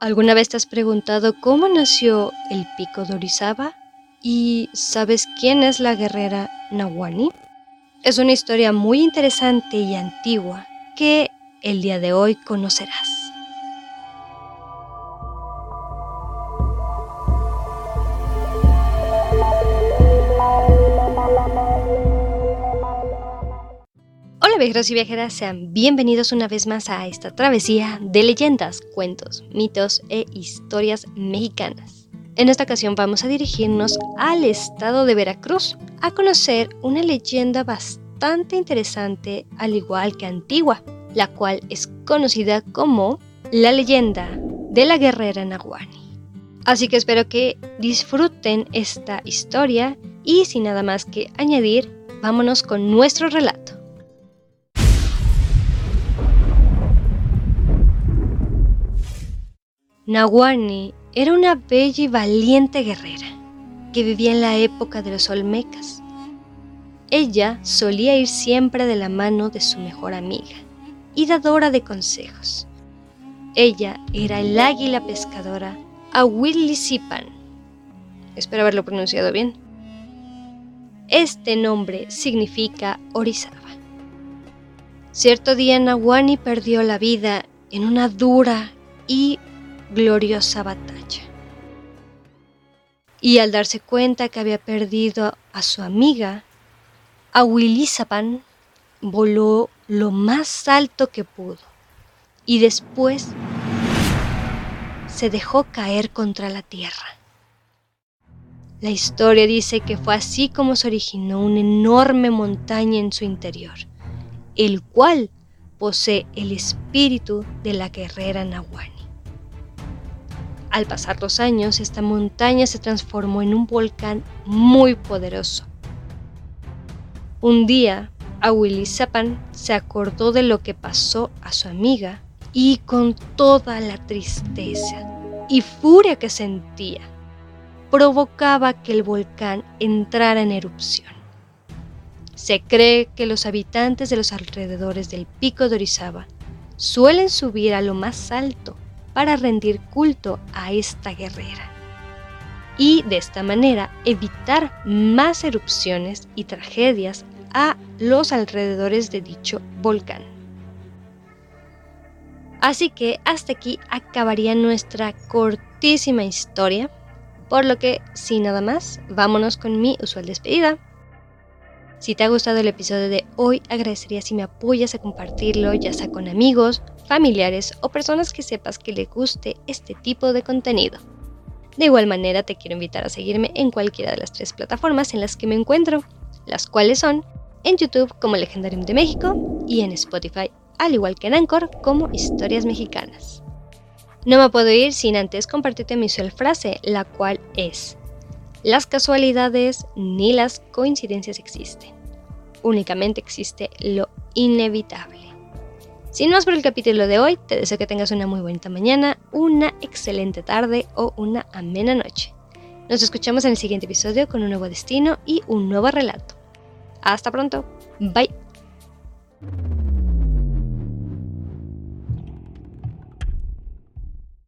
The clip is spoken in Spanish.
¿Alguna vez te has preguntado cómo nació el pico de Orizaba? ¿Y sabes quién es la guerrera Nahuani? Es una historia muy interesante y antigua que el día de hoy conocerás. Viajeros y viajeras, sean bienvenidos una vez más a esta travesía de leyendas, cuentos, mitos e historias mexicanas. En esta ocasión vamos a dirigirnos al estado de Veracruz a conocer una leyenda bastante interesante al igual que antigua, la cual es conocida como la leyenda de la guerrera Nahuani. Así que espero que disfruten esta historia y sin nada más que añadir, vámonos con nuestro relato. Nahuani era una bella y valiente guerrera que vivía en la época de los Olmecas. Ella solía ir siempre de la mano de su mejor amiga y dadora de consejos. Ella era el águila pescadora Awilisipan. Espero haberlo pronunciado bien. Este nombre significa Orizaba. Cierto día Nahuani perdió la vida en una dura y gloriosa batalla. Y al darse cuenta que había perdido a su amiga, Awilizapan voló lo más alto que pudo y después se dejó caer contra la tierra. La historia dice que fue así como se originó una enorme montaña en su interior, el cual posee el espíritu de la guerrera Nahuani. Al pasar los años, esta montaña se transformó en un volcán muy poderoso. Un día, Awilizapan se acordó de lo que pasó a su amiga y con toda la tristeza y furia que sentía, provocaba que el volcán entrara en erupción. Se cree que los habitantes de los alrededores del pico de Orizaba suelen subir a lo más alto para rendir culto a esta guerrera y de esta manera evitar más erupciones y tragedias a los alrededores de dicho volcán. Así que hasta aquí acabaría nuestra cortísima historia, por lo que sin nada más, vámonos con mi usual despedida. Si te ha gustado el episodio de hoy, agradecería si me apoyas a compartirlo, ya sea con amigos, familiares o personas que sepas que le guste este tipo de contenido. De igual manera, te quiero invitar a seguirme en cualquiera de las tres plataformas en las que me encuentro, las cuales son en YouTube como Legendarium de México y en Spotify, al igual que en Anchor como Historias Mexicanas. No me puedo ir sin antes compartirte mi usual frase, la cual es las casualidades ni las coincidencias existen. Únicamente existe lo inevitable. Sin más por el capítulo de hoy, te deseo que tengas una muy bonita mañana, una excelente tarde o una amena noche. Nos escuchamos en el siguiente episodio con un nuevo destino y un nuevo relato. Hasta pronto. Bye.